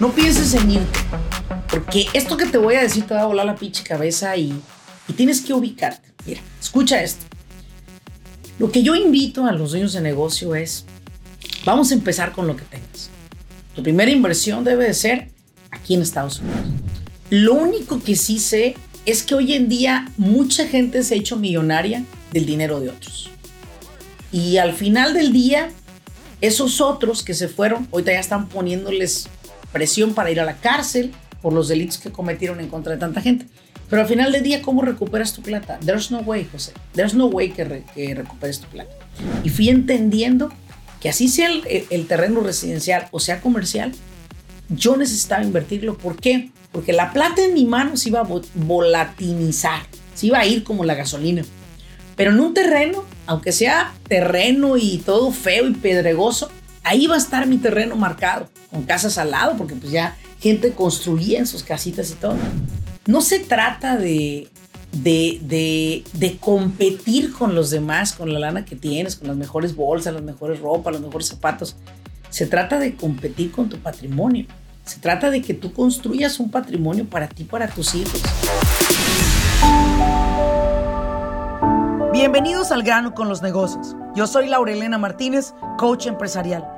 No pienses en irte, porque esto que te voy a decir te va a volar la pinche cabeza y, y tienes que ubicarte. Mira, escucha esto. Lo que yo invito a los dueños de negocio es, vamos a empezar con lo que tengas. Tu primera inversión debe de ser aquí en Estados Unidos. Lo único que sí sé es que hoy en día mucha gente se ha hecho millonaria del dinero de otros. Y al final del día, esos otros que se fueron, ahorita ya están poniéndoles presión para ir a la cárcel por los delitos que cometieron en contra de tanta gente. Pero al final del día, ¿cómo recuperas tu plata? There's no way, José. There's no way que, que recuperes tu plata. Y fui entendiendo que así sea el, el, terreno residencial o sea comercial, yo necesitaba invertirlo. ¿Por qué? Porque la plata en mi mano se iba a volatilizar, se iba a ir como la gasolina. Pero en un terreno, aunque sea terreno y todo feo y pedregoso, ahí va a estar mi terreno marcado, con casas al lado, porque pues ya gente construía en sus casitas y todo. No se trata de, de, de, competir con los demás, con la lana que tienes, con las mejores bolsas, las mejores ropas, los mejores zapatos. Se trata de competir con tu patrimonio. Se trata de que tú construyas un patrimonio para ti, para tus hijos. Bienvenidos al grano con los negocios. Yo soy Laurelena Martínez, coach empresarial.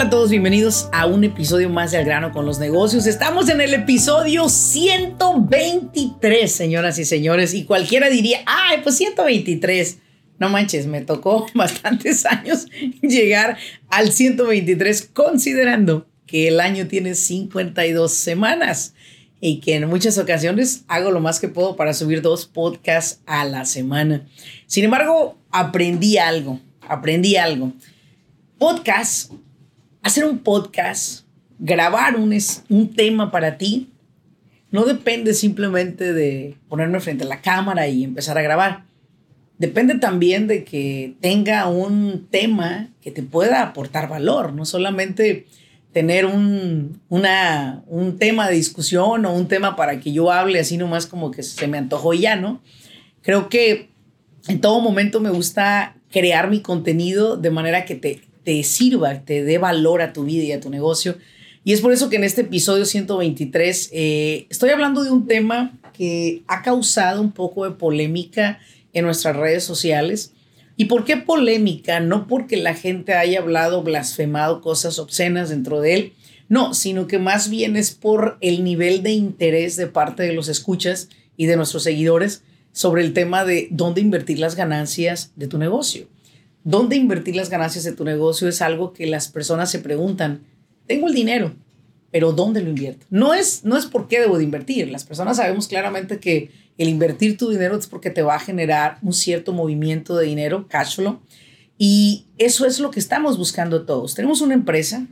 A todos? Bienvenidos a un episodio más de Al grano con los negocios. Estamos en el episodio 123, señoras y señores, y cualquiera diría, ay, pues 123. No manches, me tocó bastantes años llegar al 123, considerando que el año tiene 52 semanas y que en muchas ocasiones hago lo más que puedo para subir dos podcasts a la semana. Sin embargo, aprendí algo, aprendí algo. Podcast hacer un podcast, grabar un, un tema para ti, no depende simplemente de ponerme frente a la cámara y empezar a grabar. Depende también de que tenga un tema que te pueda aportar valor, no solamente tener un, una, un tema de discusión o un tema para que yo hable así nomás como que se me antojó ya, ¿no? Creo que en todo momento me gusta crear mi contenido de manera que te te sirva, te dé valor a tu vida y a tu negocio. Y es por eso que en este episodio 123 eh, estoy hablando de un tema que ha causado un poco de polémica en nuestras redes sociales. ¿Y por qué polémica? No porque la gente haya hablado, blasfemado cosas obscenas dentro de él, no, sino que más bien es por el nivel de interés de parte de los escuchas y de nuestros seguidores sobre el tema de dónde invertir las ganancias de tu negocio dónde invertir las ganancias de tu negocio es algo que las personas se preguntan. Tengo el dinero, pero ¿dónde lo invierto? No es, no es por qué debo de invertir. Las personas sabemos claramente que el invertir tu dinero es porque te va a generar un cierto movimiento de dinero, cash flow. Y eso es lo que estamos buscando todos. Tenemos una empresa,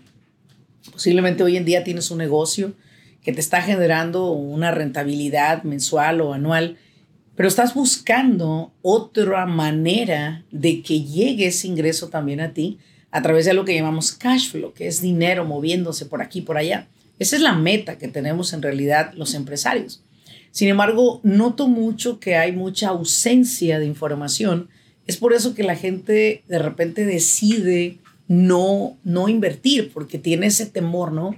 posiblemente hoy en día tienes un negocio que te está generando una rentabilidad mensual o anual pero estás buscando otra manera de que llegue ese ingreso también a ti a través de lo que llamamos cash flow, que es dinero moviéndose por aquí y por allá. Esa es la meta que tenemos en realidad los empresarios. Sin embargo, noto mucho que hay mucha ausencia de información. Es por eso que la gente de repente decide no, no invertir, porque tiene ese temor, ¿no?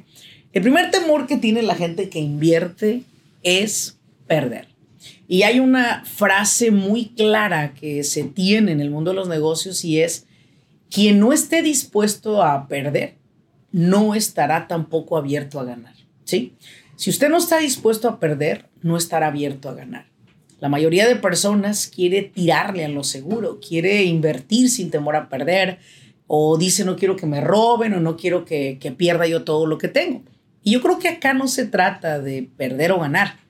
El primer temor que tiene la gente que invierte es perder. Y hay una frase muy clara que se tiene en el mundo de los negocios y es, quien no esté dispuesto a perder, no estará tampoco abierto a ganar. ¿sí? Si usted no está dispuesto a perder, no estará abierto a ganar. La mayoría de personas quiere tirarle a lo seguro, quiere invertir sin temor a perder, o dice no quiero que me roben o no quiero que, que pierda yo todo lo que tengo. Y yo creo que acá no se trata de perder o ganar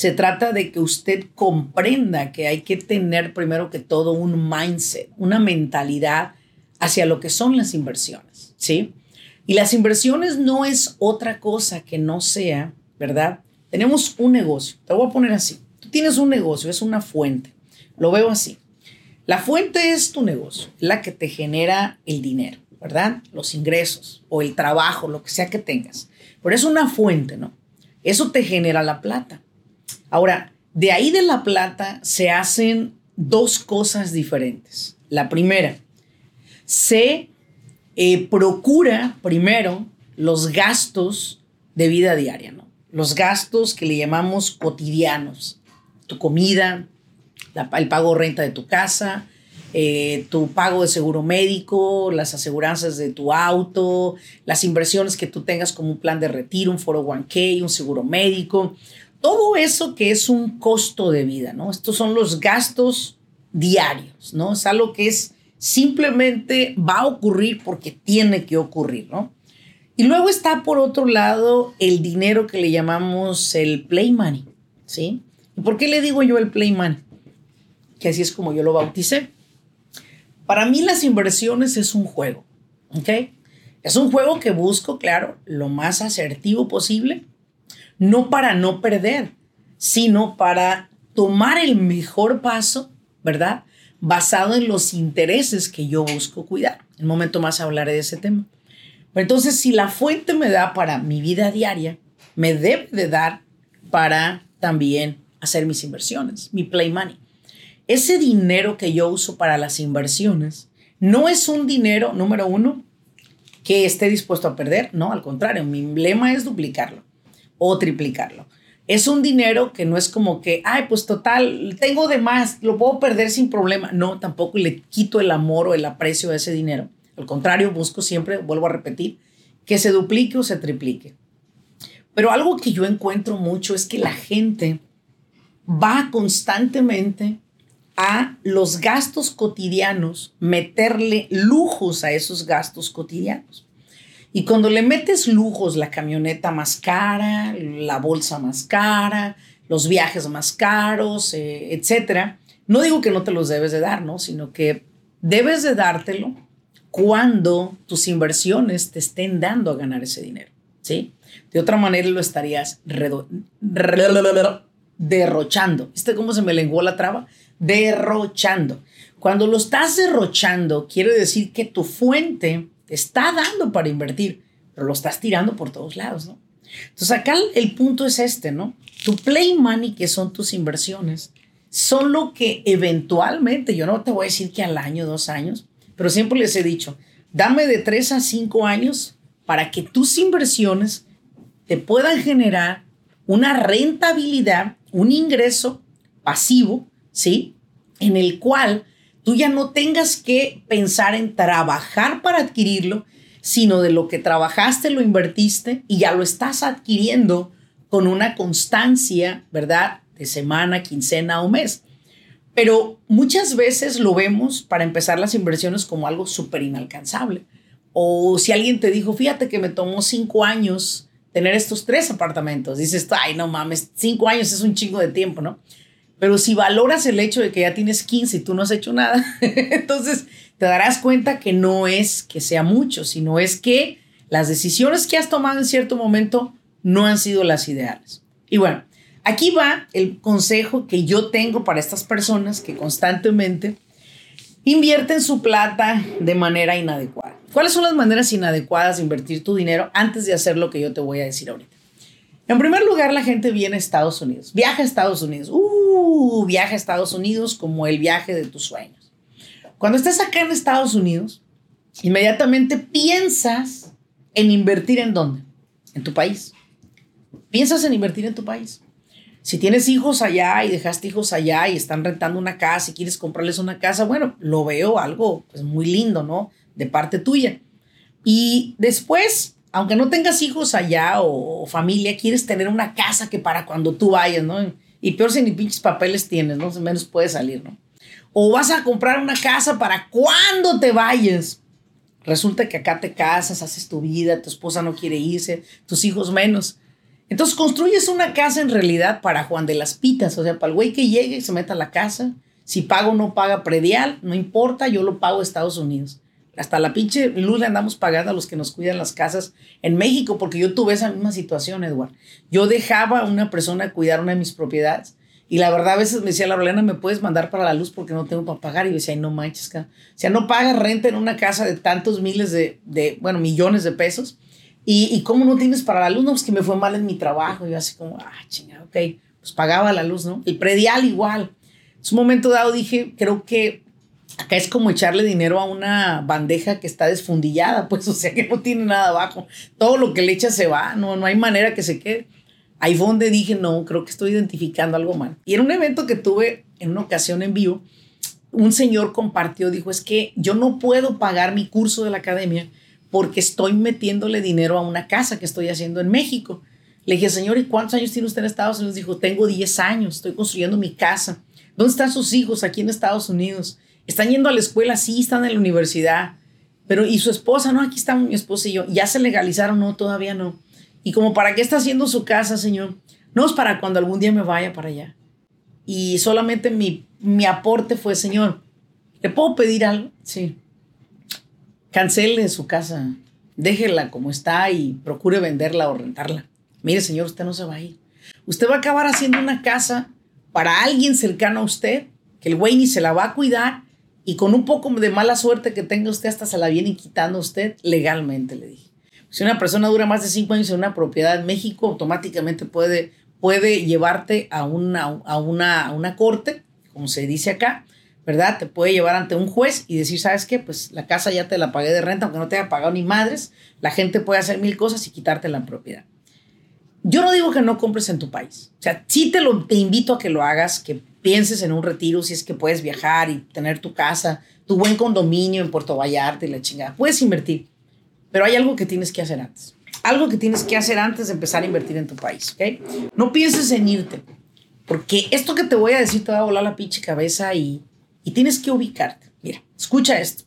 se trata de que usted comprenda que hay que tener primero que todo un mindset, una mentalidad hacia lo que son las inversiones, ¿sí? Y las inversiones no es otra cosa que no sea, ¿verdad? Tenemos un negocio, te voy a poner así. Tú tienes un negocio, es una fuente. Lo veo así. La fuente es tu negocio, la que te genera el dinero, ¿verdad? Los ingresos o el trabajo, lo que sea que tengas. Pero es una fuente, ¿no? Eso te genera la plata. Ahora, de ahí de la plata se hacen dos cosas diferentes. La primera, se eh, procura primero los gastos de vida diaria, ¿no? Los gastos que le llamamos cotidianos. Tu comida, el pago renta de tu casa, eh, tu pago de seguro médico, las aseguranzas de tu auto, las inversiones que tú tengas como un plan de retiro, un 401k, un seguro médico, todo eso que es un costo de vida, ¿no? Estos son los gastos diarios, ¿no? Es algo que es simplemente va a ocurrir porque tiene que ocurrir, ¿no? Y luego está por otro lado el dinero que le llamamos el play money, ¿sí? ¿Y por qué le digo yo el play money? Que así es como yo lo bauticé. Para mí las inversiones es un juego, ¿ok? Es un juego que busco, claro, lo más asertivo posible, no para no perder, sino para tomar el mejor paso, ¿verdad? Basado en los intereses que yo busco cuidar. En un momento más hablaré de ese tema. entonces, si la fuente me da para mi vida diaria, me debe de dar para también hacer mis inversiones, mi play money ese dinero que yo uso para las inversiones no es un dinero, número uno, que esté dispuesto a perder. No, al contrario, mi lema es duplicarlo o triplicarlo. Es un dinero que no es como que, ay, pues total, tengo de más, lo puedo perder sin problema. No, tampoco le quito el amor o el aprecio a ese dinero. Al contrario, busco siempre, vuelvo a repetir, que se duplique o se triplique. Pero algo que yo encuentro mucho es que la gente va constantemente a los gastos cotidianos, meterle lujos a esos gastos cotidianos. Y cuando le metes lujos, la camioneta más cara, la bolsa más cara, los viajes más caros, eh, etcétera, no digo que no te los debes de dar, ¿no? Sino que debes de dártelo cuando tus inversiones te estén dando a ganar ese dinero, ¿sí? De otra manera lo estarías derrochando. ¿Viste cómo se me lenguó la traba? derrochando. Cuando lo estás derrochando, quiere decir que tu fuente está dando para invertir, pero lo estás tirando por todos lados, ¿no? Entonces acá el punto es este, ¿no? Tu play money, que son tus inversiones, son lo que eventualmente, yo no te voy a decir que al año, dos años, pero siempre les he dicho, dame de tres a cinco años para que tus inversiones te puedan generar una rentabilidad, un ingreso pasivo ¿sí? En el cual tú ya no tengas que pensar en trabajar para adquirirlo, sino de lo que trabajaste, lo invertiste y ya lo estás adquiriendo con una constancia, ¿verdad? De semana, quincena o mes. Pero muchas veces lo vemos para empezar las inversiones como algo súper inalcanzable. O si alguien te dijo, fíjate que me tomó cinco años tener estos tres apartamentos, dices, ay, no mames, cinco años es un chingo de tiempo, ¿no? Pero si valoras el hecho de que ya tienes 15 y tú no has hecho nada, entonces te darás cuenta que no es que sea mucho, sino es que las decisiones que has tomado en cierto momento no han sido las ideales. Y bueno, aquí va el consejo que yo tengo para estas personas que constantemente invierten su plata de manera inadecuada. ¿Cuáles son las maneras inadecuadas de invertir tu dinero antes de hacer lo que yo te voy a decir ahorita? En primer lugar, la gente viene a Estados Unidos, viaja a Estados Unidos, uh, viaja a Estados Unidos como el viaje de tus sueños. Cuando estás acá en Estados Unidos, inmediatamente piensas en invertir en dónde? En tu país. Piensas en invertir en tu país. Si tienes hijos allá y dejaste hijos allá y están rentando una casa y quieres comprarles una casa, bueno, lo veo algo pues, muy lindo, ¿no? De parte tuya. Y después aunque no tengas hijos allá o, familia, quieres tener una casa que para cuando tú vayas, ¿no? Y peor si ni pinches papeles tienes, ¿no? Menos puedes salir, ¿no? O vas a comprar una casa para cuando te vayas. Resulta que acá te casas, haces tu vida, tu esposa no quiere irse, tus hijos menos. Entonces construyes una casa en realidad para Juan de las Pitas, o sea, para el güey que llegue y se meta a la casa. Si pago o no paga predial, no importa, yo lo pago a Estados Unidos. Hasta la pinche luz le andamos pagando a los que nos cuidan las casas en México, porque yo tuve esa misma situación, Edward. Yo dejaba a una persona cuidar una de mis propiedades y la verdad a veces me decía la Rolena, ¿me puedes mandar para la luz porque no tengo para pagar? Y yo decía, no manches, o sea, no pagas renta en una casa de tantos miles de, de bueno, millones de pesos. Y, y cómo no tienes para la luz, no, pues que me fue mal en mi trabajo. Y yo así como, ah, chingada, ok, pues pagaba la luz, ¿no? El predial igual. En un momento dado dije, creo que acá es como echarle dinero a una bandeja que está desfundillada, pues, o sea, que no tiene nada abajo. Todo lo que le echas se va, no, no hay manera que se quede. Ahí fue donde dije, no, creo que estoy identificando algo mal. Y en un evento que tuve en una ocasión en vivo, un señor compartió, dijo, es que yo no puedo pagar mi curso de la academia porque estoy metiéndole dinero a una casa que estoy haciendo en México. Le dije, señor, ¿y cuántos años tiene usted en Estados Unidos? Dijo, tengo 10 años, estoy construyendo mi casa. ¿Dónde están sus hijos aquí en Estados Unidos? ¿Están yendo a la escuela? Sí, están en la universidad. Pero, ¿y su esposa? No, aquí está mi esposa y yo. ¿Ya se legalizaron? No, todavía no. Y como, ¿para qué está haciendo su casa, Señor? No es para cuando algún día me vaya para allá. Y solamente mi, mi aporte fue, Señor, ¿le puedo pedir algo? Sí. Cancele su casa. Déjela como está y procure venderla o rentarla. Mire, Señor, usted no se va a ir. Usted va a acabar haciendo una casa para alguien cercano a usted, que el güey ni se la va a cuidar y con un poco de mala suerte que tenga usted hasta se la viene quitando usted legalmente, le dije. Si una persona dura más de cinco años en una propiedad en México, automáticamente puede, puede llevarte a una, a, una, a una corte, como se dice acá, ¿verdad? Te puede llevar ante un juez y decir, ¿sabes qué? Pues la casa ya te la pagué de renta, aunque no te haya pagado ni madres. La gente puede hacer mil cosas y quitarte la propiedad. Yo no digo que no compres en tu país. O sea, sí te, lo, te invito a que lo hagas, que pienses en un retiro si es que puedes viajar y tener tu casa, tu buen condominio en Puerto Vallarta y la chingada. Puedes invertir. Pero hay algo que tienes que hacer antes. Algo que tienes que hacer antes de empezar a invertir en tu país, ¿ok? No pienses en irte, porque esto que te voy a decir te va a volar la pinche cabeza y, y tienes que ubicarte. Mira, escucha esto.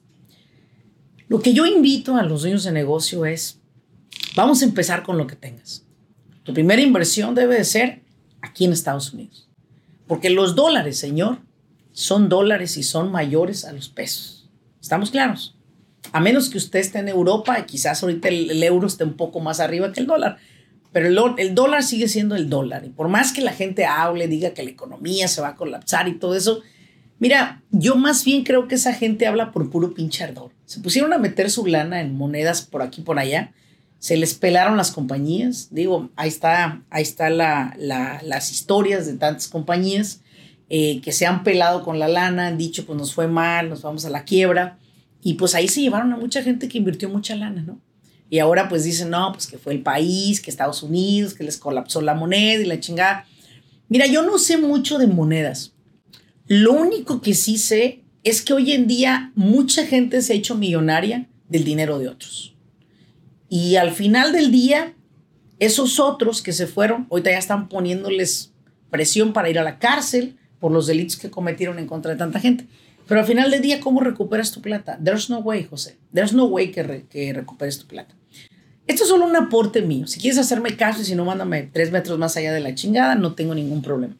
Lo que yo invito a los dueños de negocio es, vamos a empezar con lo que tengas. Tu primera inversión debe de ser aquí en Estados Unidos. Porque los dólares, señor, son dólares y son mayores a los pesos. ¿Estamos claros? A menos que usted esté en Europa, quizás ahorita el, euro esté un poco más arriba que el dólar. Pero el, el, dólar sigue siendo el dólar. Y por más que la gente hable, diga que la economía se va a colapsar y todo eso, mira, yo más bien creo que esa gente habla por puro pinche ardor. Se pusieron a meter su lana en monedas por aquí por allá. Se les pelaron las compañías. Digo, ahí está, ahí está la, la, las historias de tantas compañías eh, que se han pelado con la lana, han dicho, pues nos fue mal, nos vamos a la quiebra. Y pues ahí se llevaron a mucha gente que invirtió mucha lana, ¿no? Y ahora pues dicen, no, pues que fue el país, que Estados Unidos, que les colapsó la moneda y la chingada. Mira, yo no sé mucho de monedas. Lo único que sí sé es que hoy en día mucha gente se ha hecho millonaria del dinero de otros. Y al final del día, esos otros que se fueron, ahorita ya están poniéndoles presión para ir a la cárcel por los delitos que cometieron en contra de tanta gente. Pero al final del día, ¿cómo recuperas tu plata? There's no way, José. There's no way que, que recuperes tu plata. Esto es solo un aporte mío. Si quieres hacerme caso y si no, mándame tres metros más allá de la chingada, no tengo ningún problema.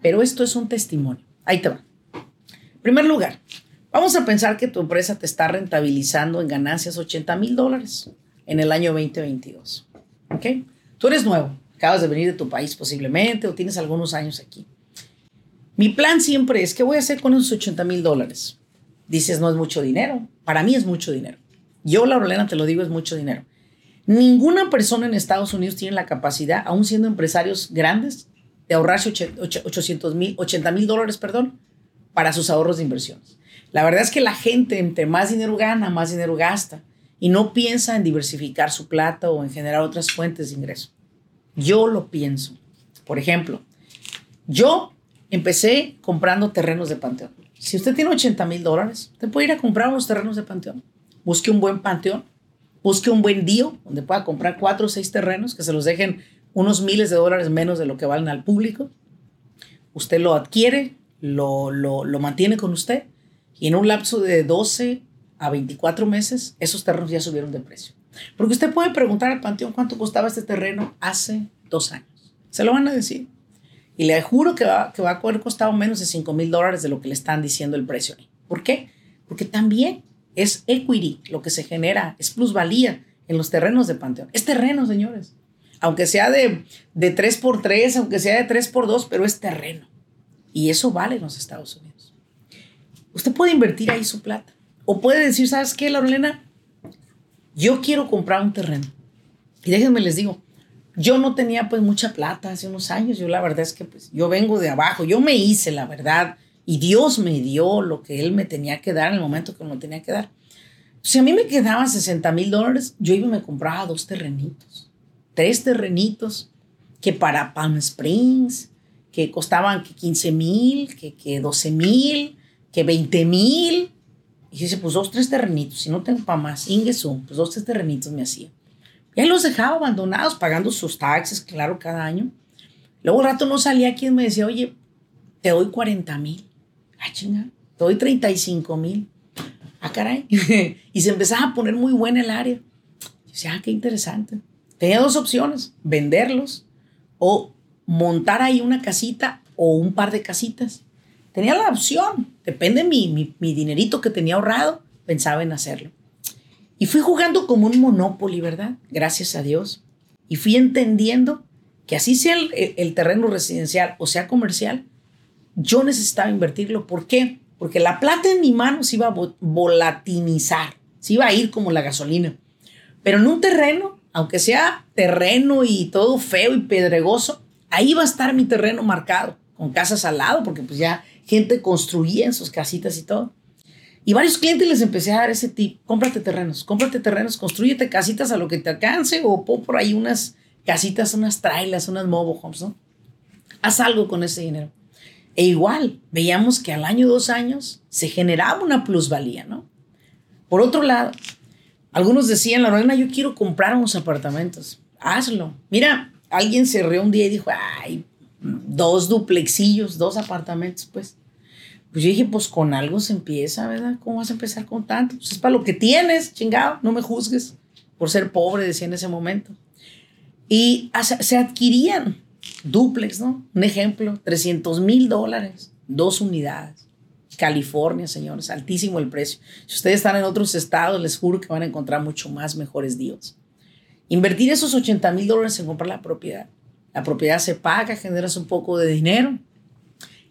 Pero esto es un testimonio. Ahí te va. En primer lugar, vamos a pensar que tu empresa te está rentabilizando en ganancias 80 mil dólares en el año 2022. ¿Ok? Tú eres nuevo, acabas de venir de tu país posiblemente o tienes algunos años aquí. Mi plan siempre es, ¿qué voy a hacer con esos 80 mil dólares? Dices, no es mucho dinero. Para mí es mucho dinero. Yo, Laurelena, te lo digo, es mucho dinero. Ninguna persona en Estados Unidos tiene la capacidad, aún siendo empresarios grandes, de ahorrarse 800 mil, 80 mil dólares, perdón, para sus ahorros de inversiones. La verdad es que la gente, entre más dinero gana, más dinero gasta y no piensa en diversificar su plata o en generar otras fuentes de ingreso. Yo lo pienso. Por ejemplo, yo Empecé comprando terrenos de panteón. Si usted tiene 80 mil dólares, usted puede ir a comprar unos terrenos de panteón. Busque un buen panteón, busque un buen dio donde pueda comprar cuatro o seis terrenos que se los dejen unos miles de dólares menos de lo que valen al público. Usted lo adquiere, lo, lo, lo mantiene con usted y en un lapso de 12 a 24 meses, esos terrenos ya subieron de precio. Porque usted puede preguntar al panteón cuánto costaba este terreno hace dos años. Se lo van a decir. Y le juro que va, que va a haber costado menos de 5 mil dólares de lo que le están diciendo el precio. ¿Por qué? Porque también Es equity, lo que se genera, es plusvalía en los terrenos de Panteón. Es terreno, señores. Aunque sea de, de 3x3, aunque sea de 3x2, pero es terreno. Y eso vale en los Estados Unidos. Usted puede invertir ahí su plata. O puede decir, ¿sabes qué, Lorena? Yo quiero comprar un terreno. Y déjenme les digo, yo no tenía pues mucha plata hace unos años. Yo la verdad es que pues yo vengo de abajo. Yo me hice, la verdad. Y Dios me dio lo que Él me tenía que dar en el momento que me lo tenía que dar. Si a mí me quedaban 60 mil dólares, yo iba y me compraba dos terrenitos. Tres terrenitos que para Palm Springs, que costaban que 15 mil, que, que 12 mil, que 20 mil. Y dice, pues dos, tres terrenitos, si no tengo para más, Ingesu, pues dos, tres terrenitos me hacía. Y ahí los dejaba abandonados, pagando sus taxes, claro, cada año. Luego rato no salía quien me decía, oye, te doy 40 mil. Ah, chinga, te doy 35 mil. Ah, caray. y se empezaba a poner muy buena el área. Yo decía, ah, qué interesante. Tenía dos opciones, venderlos o montar ahí una casita o un par de casitas. Tenía la opción, depende de mi, mi, dinerito que tenía ahorrado, pensaba en hacerlo. Y fui jugando como un Monopoly, ¿verdad? Gracias a Dios. Y fui entendiendo que así sea el, el, terreno residencial o sea comercial, yo necesitaba invertirlo. ¿Por qué? Porque la plata en mi mano se iba a volatilizar, se iba a ir como la gasolina. Pero en un terreno, aunque sea terreno y todo feo y pedregoso, ahí va a estar mi terreno marcado, con casas al lado, porque pues ya gente construía en sus casitas y todo. Y varios clientes les empecé a dar ese tip, cómprate terrenos, cómprate terrenos, construyete casitas a lo que te alcance o pon por ahí unas casitas, unas trailas, unas mobile homes, ¿no? Haz algo con ese dinero. E igual, veíamos que al año, dos años, se generaba una plusvalía, ¿no? Por otro lado, algunos decían, la Lorena, yo quiero comprar unos apartamentos. Hazlo. Mira, alguien se rió un día y dijo, ay, dos duplexillos, dos apartamentos, pues. Pues yo dije, pues con algo se empieza, ¿verdad? ¿Cómo vas a empezar con tanto? Pues es para lo que tienes, chingado, no me juzgues por ser pobre, decía en ese momento. Y se adquirían duplex, ¿no? Un ejemplo, 300 mil dólares, dos unidades. California, señores, altísimo el precio. Si ustedes están en otros estados, les juro que van a encontrar mucho más mejores deals. Invertir esos 80 mil dólares en comprar la propiedad. La propiedad se paga, generas un poco de dinero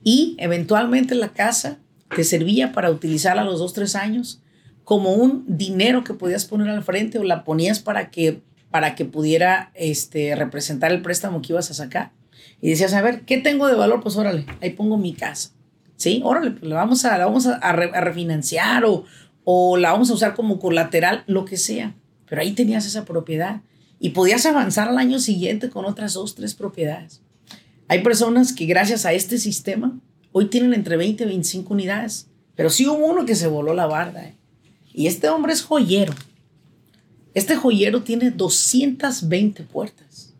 y eventualmente la casa te servía para utilizarla a los dos, tres años como un dinero que podías poner al frente o la ponías para que, para que pudiera este, representar el préstamo que ibas a sacar. Y decías, a ver, ¿qué tengo de valor? Pues órale, ahí pongo mi casa. Sí, órale, pues la vamos a, la vamos a, refinanciar o, o la vamos a usar como colateral, lo que sea. Pero ahí tenías esa propiedad y podías avanzar al año siguiente con otras dos, tres propiedades. Hay personas que gracias a este sistema hoy tienen entre 20 y 25 unidades, pero sí hubo uno que se voló la barda. ¿eh? Y este hombre es joyero. Este joyero tiene 220 puertas.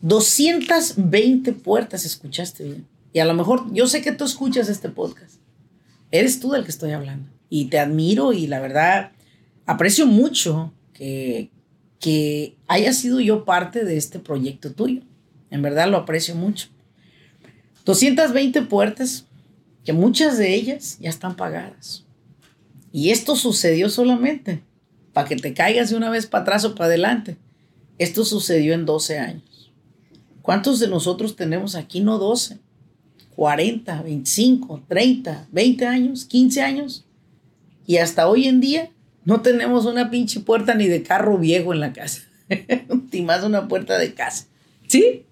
220 puertas, escuchaste bien. Y a lo mejor yo sé que tú escuchas este podcast. Eres tú del que estoy hablando. Y te admiro y la verdad aprecio mucho que, que haya sido yo parte de este proyecto tuyo. En verdad lo aprecio mucho. 220 puertas, que muchas de ellas ya están pagadas. Y esto sucedió solamente para que te caigas de una vez para atrás o para adelante. Esto sucedió en 12 años. ¿Cuántos de nosotros tenemos aquí? No 12, 40, 25, 30, 20 años, 15 años. Y hasta hoy en día no tenemos una pinche puerta ni de carro viejo en la casa. ni más una puerta de casa. ¿Sí?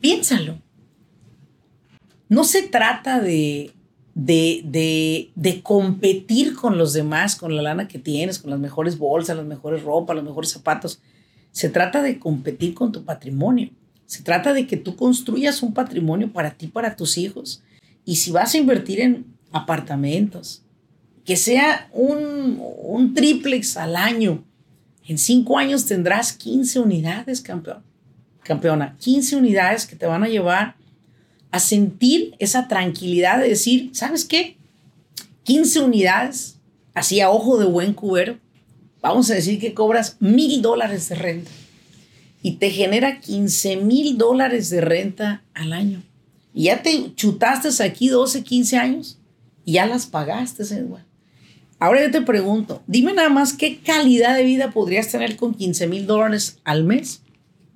Piénsalo. No se trata de, de, de, de, competir con los demás, con la lana que tienes, con las mejores bolsas, las mejores ropas, los mejores zapatos. Se trata de competir con tu patrimonio. Se trata de que tú construyas un patrimonio para ti, para tus hijos. Y si vas a invertir en apartamentos, que sea un, un triplex al año. En cinco años tendrás 15 unidades, campeón. Campeona, 15 unidades que te van a llevar a sentir esa tranquilidad de decir, ¿sabes qué? 15 unidades, así a ojo de buen cubero, vamos a decir que cobras mil dólares de renta y te genera 15 mil dólares de renta al año. Y ya te chutaste aquí 12, 15 años y ya las pagaste, Edward. Ahora yo te pregunto, dime nada más qué calidad de vida podrías tener con 15 mil dólares al mes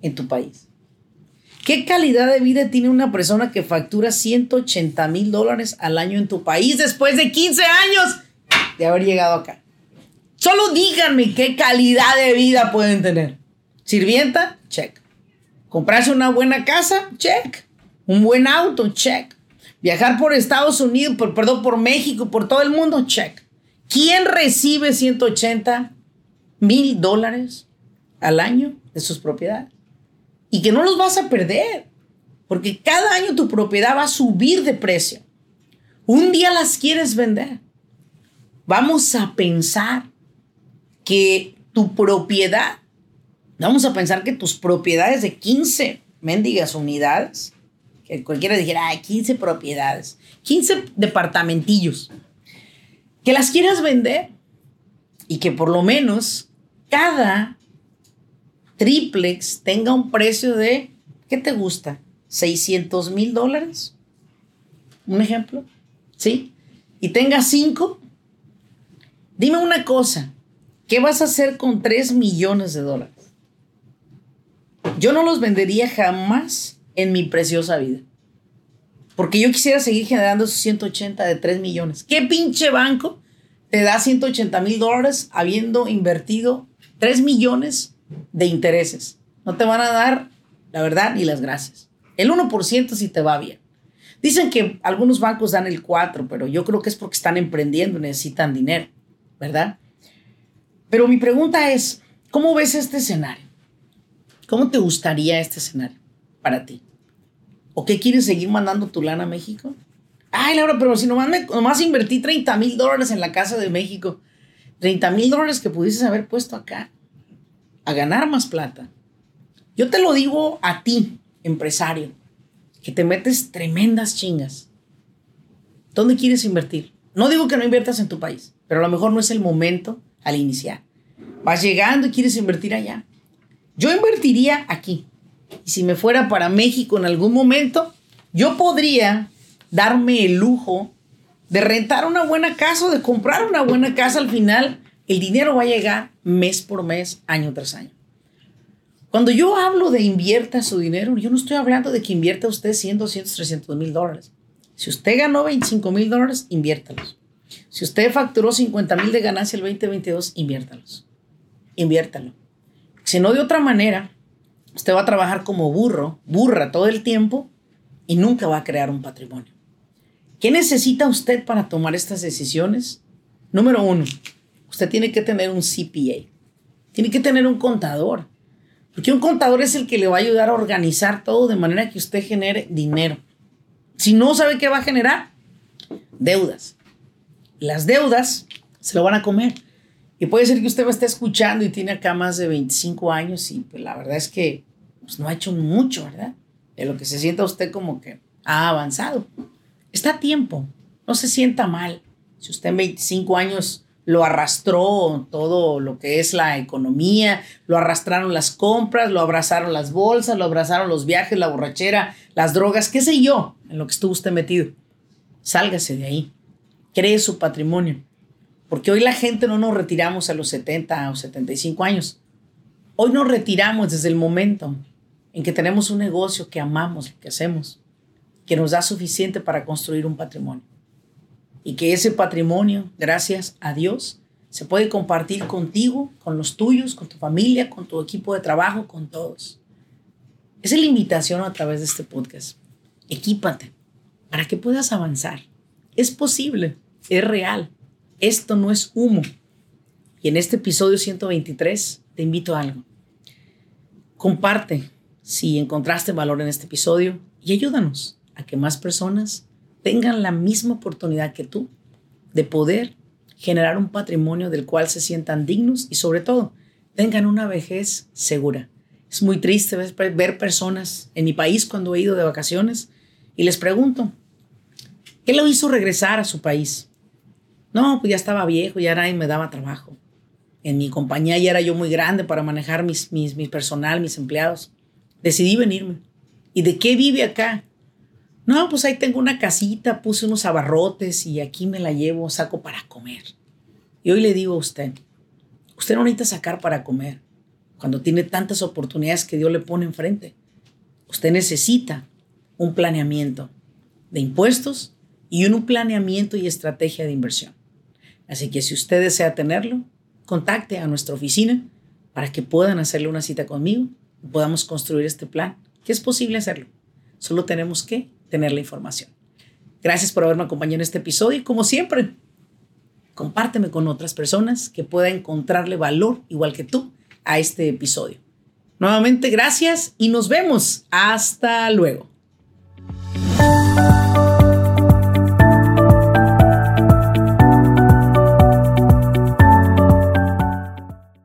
en tu país. ¿Qué calidad de vida tiene una persona que factura 180 mil dólares al año en tu país después de 15 años de haber llegado acá? Solo díganme qué calidad de vida pueden tener. Sirvienta, check. Comprarse una buena casa, check. Un buen auto, check. Viajar por Estados Unidos, por, perdón, por México, por todo el mundo, check. ¿Quién recibe 180 mil dólares al año de sus propiedades? Y que no los vas a perder, porque cada año tu propiedad va a subir de precio. Un día las quieres vender. Vamos a pensar que tu propiedad, vamos a pensar que tus propiedades de 15 mendigas unidades, que cualquiera dijera, ay, 15 propiedades, 15 departamentillos, que las quieras vender y que por lo menos cada triplex tenga un precio de, ¿qué te gusta? 600 mil dólares. Un ejemplo, ¿sí? Y tenga cinco. Dime una cosa, ¿qué vas a hacer con 3 millones de dólares? Yo no los vendería jamás en mi preciosa vida. Porque yo quisiera seguir generando esos 180 de 3 millones. ¿Qué pinche banco te da 180 mil dólares habiendo invertido 3 millones de intereses? No te van a dar, la verdad, ni las gracias. El 1% si te va bien. Dicen que algunos bancos dan el 4, pero yo creo que es porque están emprendiendo, necesitan dinero, ¿verdad? Pero mi pregunta es, ¿cómo ves este escenario? ¿Cómo te gustaría este escenario para ti? ¿O qué quieres seguir mandando tu lana a México? Ay, Laura, pero si nomás, me, nomás invertí 30 mil dólares en la casa de México. 30 mil dólares que pudieses haber puesto acá a ganar más plata. Yo te lo digo a ti, empresario, que te metes tremendas chingas. ¿Dónde quieres invertir? No digo que no inviertas en tu país, pero a lo mejor no es el momento al iniciar. Vas llegando y quieres invertir allá. Yo invertiría aquí. Y si me fuera para México en algún momento, yo podría darme el lujo de rentar una buena casa o de comprar una buena casa al final. El dinero va a llegar mes por mes, año tras año. Cuando yo hablo de invierta su dinero, yo no estoy hablando de que invierta usted 100, 200, 300 mil dólares. Si usted ganó 25 mil dólares, inviértalos. Si usted facturó 50 mil de ganancia el 2022, inviértalos. Inviértalo. Si no, de otra manera, Usted va a trabajar como burro, burra todo el tiempo y nunca va a crear un patrimonio. ¿Qué necesita usted para tomar estas decisiones? Número uno, usted tiene que tener un CPA. Tiene que tener un contador. Porque un contador es el que le va a ayudar a organizar todo de manera que usted genere dinero. Si no sabe qué va a generar, deudas. Las deudas se lo van a comer. Y puede ser que usted me esté escuchando y tiene acá más de 25 años y pues la verdad es que pues, no ha hecho mucho, ¿verdad? De lo que se sienta usted como que ha avanzado. Está a tiempo, no se sienta mal. Si usted en 25 años lo arrastró todo lo que es la economía, lo arrastraron las compras, lo abrazaron las bolsas, lo abrazaron los viajes, la borrachera, las drogas, qué sé yo, en lo que estuvo usted metido. Sálgase de ahí, cree su patrimonio porque hoy la gente no nos retiramos a los 70 o 75 años. Hoy nos retiramos desde el momento en que tenemos un negocio que amamos, que hacemos, que nos da suficiente para construir un patrimonio. Y que ese patrimonio, gracias a Dios, se puede compartir contigo, con los tuyos, con tu familia, con tu equipo de trabajo, con todos. Esa es la invitación a través de este podcast. Equípate para que puedas avanzar. Es posible, es real. Esto no es humo. Y en este episodio 123 te invito a algo. Comparte si encontraste valor en este episodio y ayúdanos a que más personas tengan la misma oportunidad que tú de poder generar un patrimonio del cual se sientan dignos y sobre todo tengan una vejez segura. Es muy triste ver personas en mi país cuando he ido de vacaciones y les pregunto, ¿qué lo hizo regresar a su país? No, pues ya estaba viejo, ya nadie me daba trabajo. En mi compañía ya era yo muy grande para manejar mis, mis, mi personal, mis empleados. Decidí venirme. ¿Y de qué vive acá? No, pues ahí tengo una casita, puse unos abarrotes y aquí me la llevo, saco para comer. Y hoy le digo a usted, usted no necesita sacar para comer cuando tiene tantas oportunidades que Dios le pone enfrente. Usted necesita un planeamiento de impuestos y un planeamiento y estrategia de inversión. Así que si usted desea tenerlo, contacte a nuestra oficina para que puedan hacerle una cita conmigo y podamos construir este plan, que es posible hacerlo. Solo tenemos que tener la información. Gracias por haberme acompañado en este episodio y como siempre, compárteme con otras personas que puedan encontrarle valor, igual que tú, a este episodio. Nuevamente, gracias y nos vemos. Hasta luego.